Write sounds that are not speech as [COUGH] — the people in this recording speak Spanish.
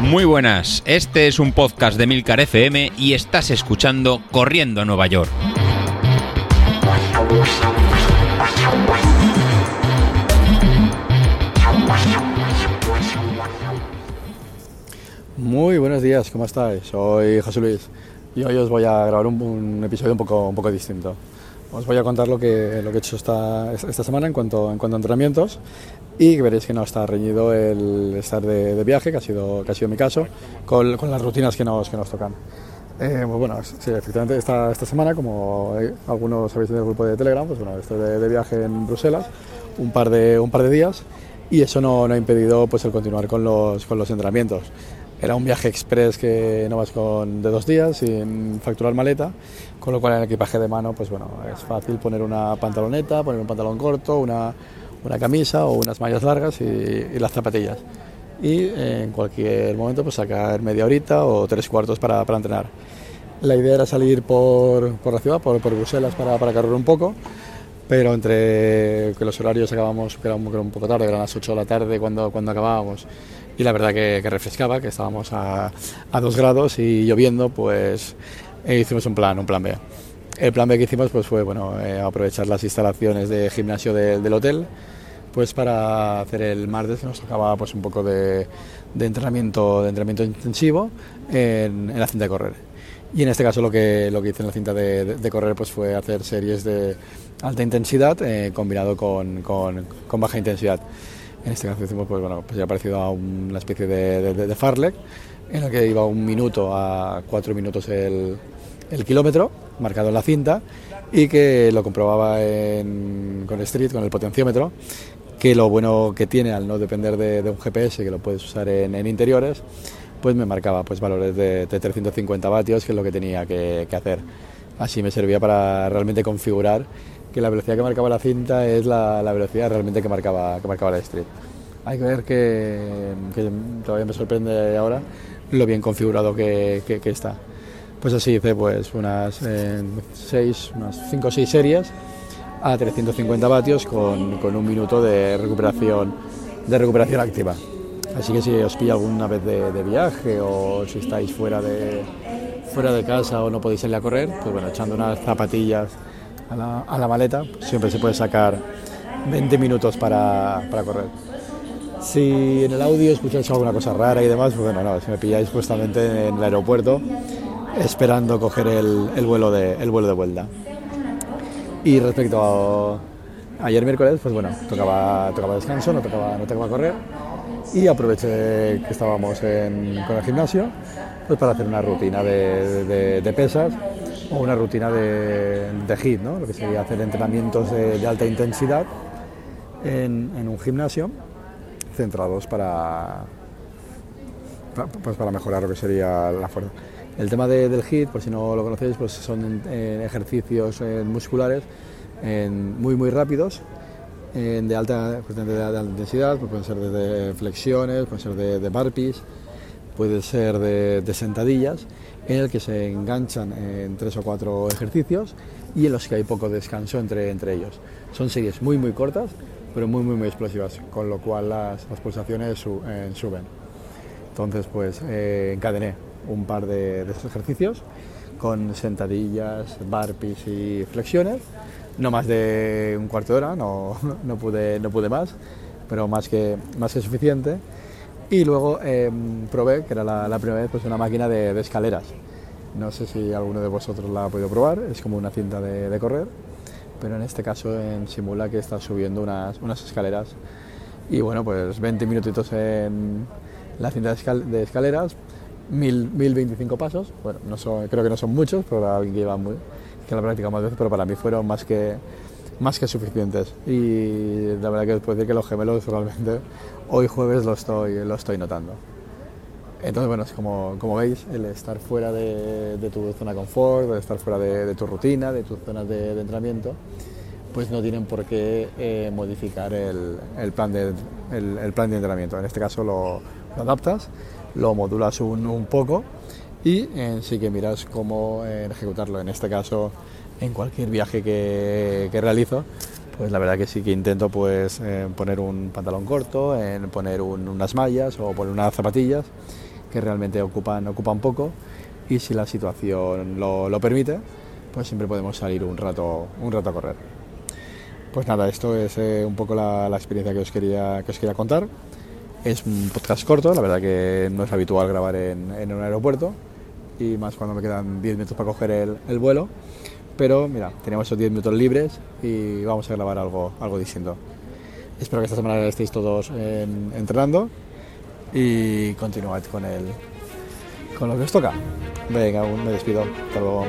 Muy buenas, este es un podcast de Milcar FM y estás escuchando Corriendo a Nueva York. Muy buenos días, ¿cómo estáis? Soy José Luis y hoy os voy a grabar un, episodio un poco, un poco distinto. Os voy a contar lo que, lo que he hecho esta, esta semana en cuanto, en cuanto a entrenamientos y veréis que no está reñido el estar de, viaje, que ha, sido, que ha sido mi caso, con, con las rutinas que nos, que nos tocan. Eh, pues bueno, sí, efectivamente esta, esta semana, como algunos habéis en el grupo de Telegram, pues bueno, estoy de, de, viaje en Bruselas un par de, un par de días y eso no, no ha impedido pues, el continuar con los, con los entrenamientos. Era un viaje express que no vas con de dos días sin facturar maleta, con lo cual en el equipaje de mano, pues bueno, es fácil poner una pantaloneta, poner un pantalón corto, una, una camisa o unas mallas largas y, y, las zapatillas. Y en cualquier momento pues sacar media horita o tres cuartos para, para entrenar. La idea era salir por, por la ciudad, por, por Bruselas, para, para correr un poco, pero entre que los horarios acabamos, que era un poco tarde, eran las 8 de la tarde cuando, cuando acabábamos, y la verdad que, que refrescaba, que estábamos a, a, dos grados y lloviendo, pues eh, hicimos un plan, un plan B. El plan B que hicimos pues fue bueno, eh, aprovechar las instalaciones de gimnasio de, del hotel pues para hacer el martes nos tocaba pues un poco de, de entrenamiento, de entrenamiento intensivo en, la cinta de correr. Y en este caso lo que, lo que hice en la cinta de, de, correr pues fue hacer series de alta intensidad eh, combinado con, con baja intensidad. En este caso hicimos, pues bueno, pues ya parecido a una especie de, farlek, en el que iba un minuto a cuatro minutos el, kilómetro, marcado en la cinta, y que lo comprobaba en, con Street, con el potenciómetro, que lo bueno que tiene al no depender de, un GPS, que lo puedes usar en, interiores, pues me marcaba pues valores de, de 350 vatios, que es lo que tenía que hacer. Así me servía para realmente configurar que la velocidad que marcaba la cinta es la, la velocidad realmente que marcaba, que marcaba la street. Hay que ver que, que todavía me sorprende ahora lo bien configurado que, que, que está. Pues así hice pues unas 6, eh, unas 5 o 6 series a 350 vatios con, con, un minuto de recuperación, de recuperación activa. Así que si os pilla alguna vez de, de viaje o si estáis fuera de, fuera de casa o no podéis salir a correr, pues bueno, echando unas zapatillas a la, a la maleta, siempre se puede sacar 20 minutos para, para, correr. Si en el audio escucháis alguna cosa rara y demás, pues bueno, no, si me pilláis justamente en el aeropuerto esperando coger el, el, vuelo, de, el vuelo de vuelta. Y respecto a ayer miércoles, pues bueno, tocaba, tocaba descanso, no tocaba, no tocaba correr y aproveché que estábamos en, con el gimnasio pues para hacer una rutina de, de pesas o una rutina de, de HIIT, ¿no? lo que sería hacer entrenamientos de, alta intensidad en, un gimnasio centrados para, pues para mejorar lo que sería la fuerza. El tema de, del HIIT, por si no lo conocéis, pues son ejercicios musculares muy muy rápidos, de, alta, pues de, alta intensidad, pues pueden ser de, flexiones, pueden ser de, de burpees, puede ser de, sentadillas, en el que se enganchan en tres o cuatro ejercicios y en los que hay poco descanso entre, entre ellos. Son series muy muy cortas, pero muy muy muy explosivas, con lo cual las, las pulsaciones eh, suben. Entonces pues eh, encadené un par de, ejercicios con sentadillas, burpees y flexiones, no más de un cuarto de hora, no, [LAUGHS] no, pude, no pude más, pero más que, más que suficiente. Y luego eh, probé, que era la, primera vez, pues una máquina de, escaleras. No sé si alguno de vosotros la ha podido probar, es como una cinta de, correr, pero en este caso en simula que está subiendo unas, unas escaleras. Y bueno, pues 20 minutitos en la cinta de, escal de escaleras, 1025 pasos, bueno, no son, creo que no son muchos, pero alguien que lleva muy, que la práctica más veces, pero para mí fueron más que, más que suficientes. Y la verdad que puedo decir que los gemelos realmente hoy jueves lo estoy, lo estoy notando. Entonces, bueno, es como, como veis, el estar fuera de, de tu zona de confort, de estar fuera de, de tu rutina, de tus zonas de, de, entrenamiento, pues no tienen por qué eh, modificar el, el, plan de, el, el, plan de entrenamiento. En este caso lo, lo adaptas, lo modulas un, un poco y eh, sí que miras cómo eh, ejecutarlo. En este caso, en cualquier viaje que, realizo, pues la verdad que sí que intento pues eh, poner un pantalón corto, en poner unas mallas o poner unas zapatillas que realmente ocupan, ocupan poco y si la situación lo, lo permite, pues siempre podemos salir un rato, un rato a correr. Pues nada, esto es eh, un poco la, experiencia que os, quería, que os quería contar. Es un podcast corto, la verdad que no es habitual grabar en un aeropuerto y más cuando me quedan 10 minutos para coger el, el vuelo. Pero mira, tenemos esos 10 minutos libres y vamos a grabar algo, algo distinto. Espero que esta semana estéis todos en, entrenando y continuad con, el, con lo que os toca. Venga, me despido. Hasta luego.